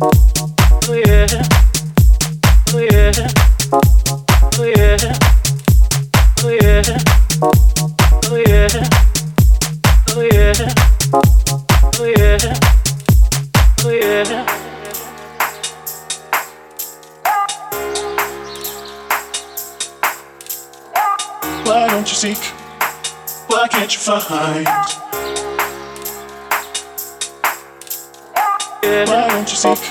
Bye. music?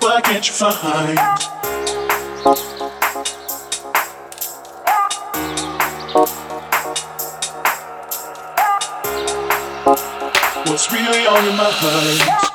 Why can't you find? What's really on your mind?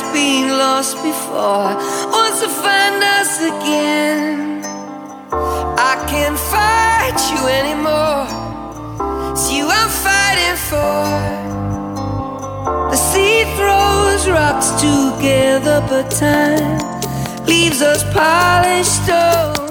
has been lost before wants to find us again. I can't fight you anymore. It's you I'm fighting for. The sea throws rocks together, but time leaves us polished stones.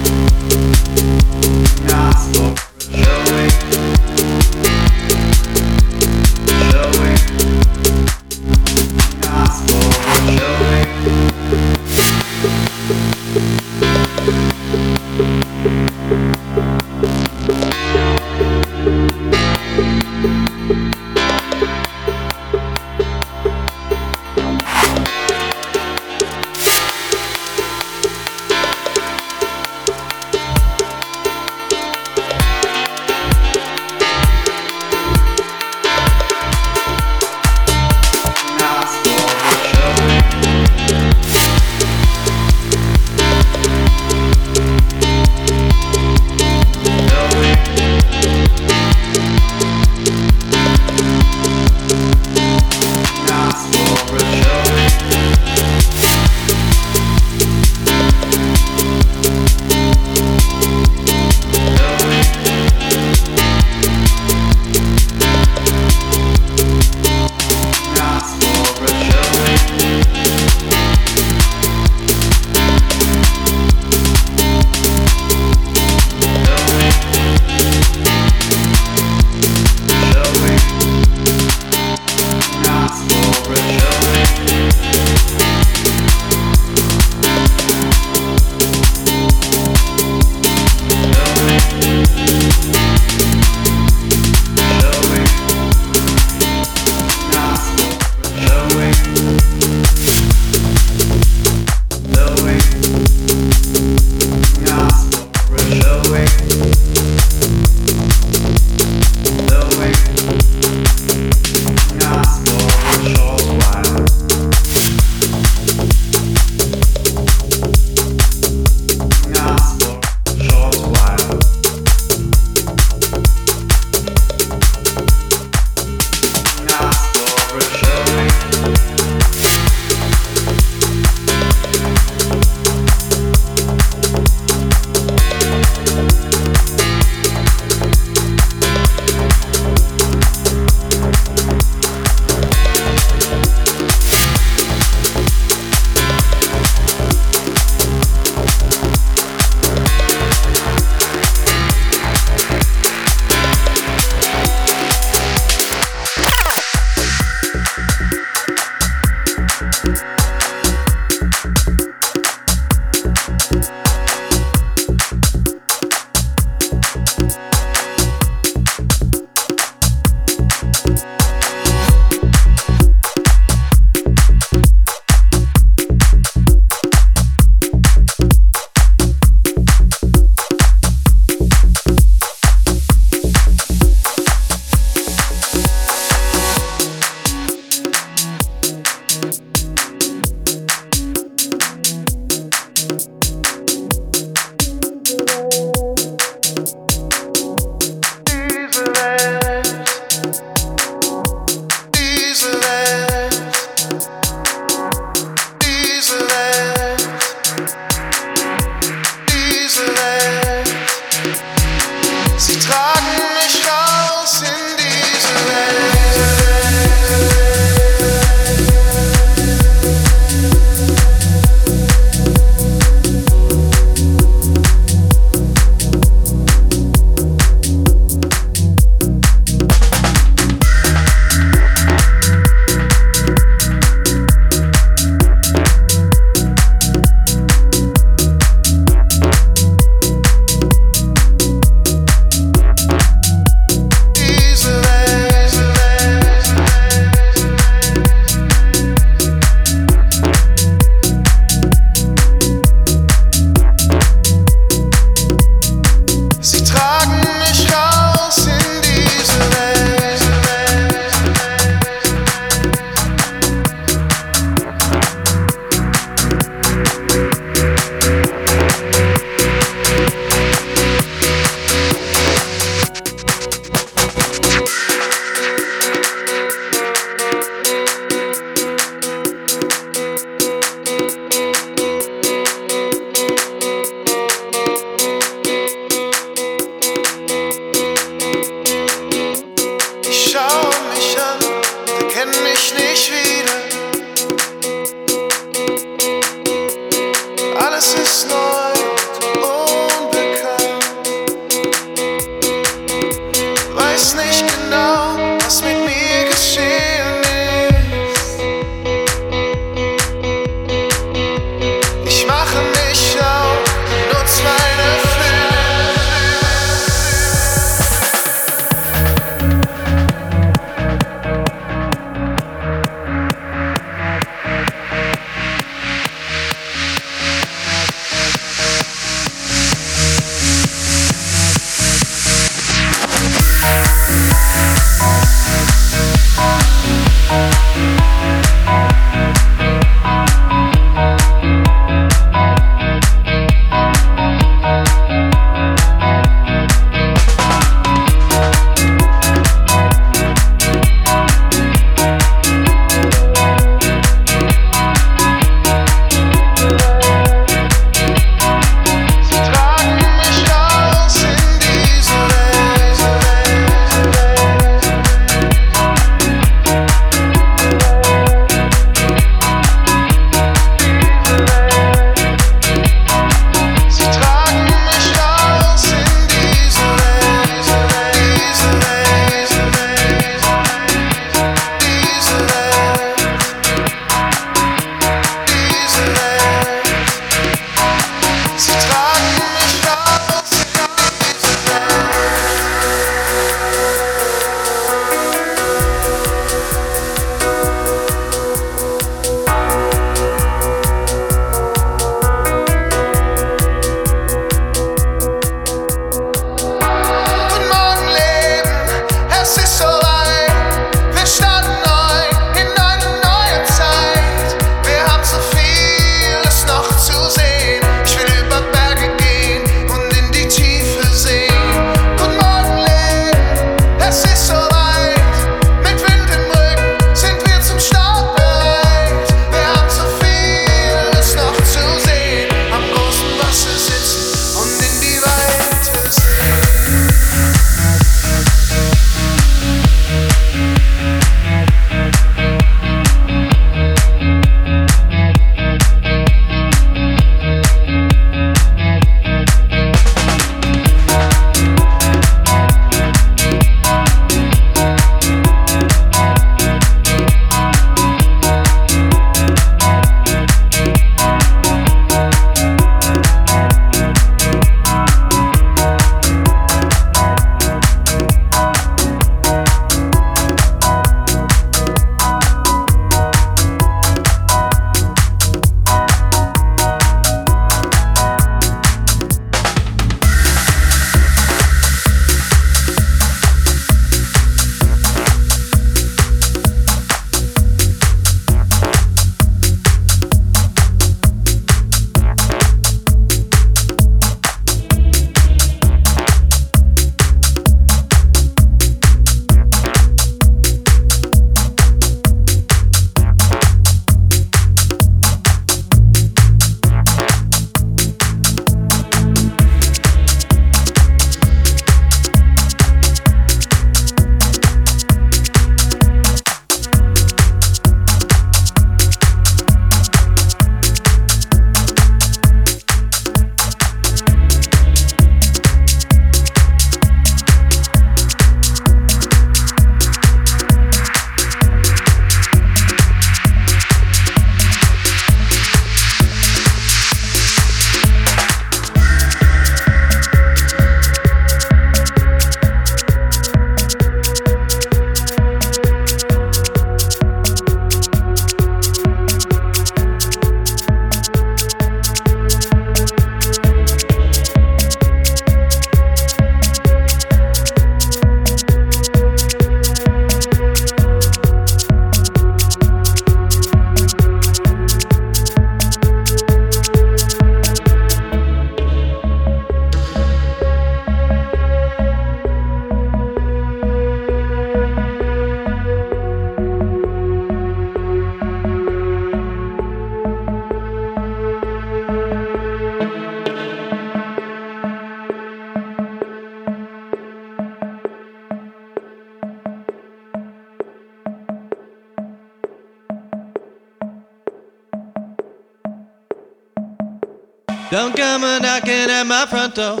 Door.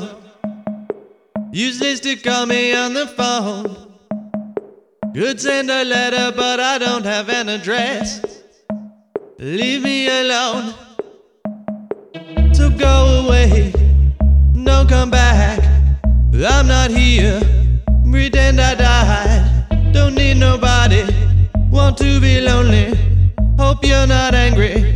Useless to call me on the phone. Could send a letter, but I don't have an address. Leave me alone. So go away. Don't come back. I'm not here. Pretend I died. Don't need nobody. Want to be lonely. Hope you're not angry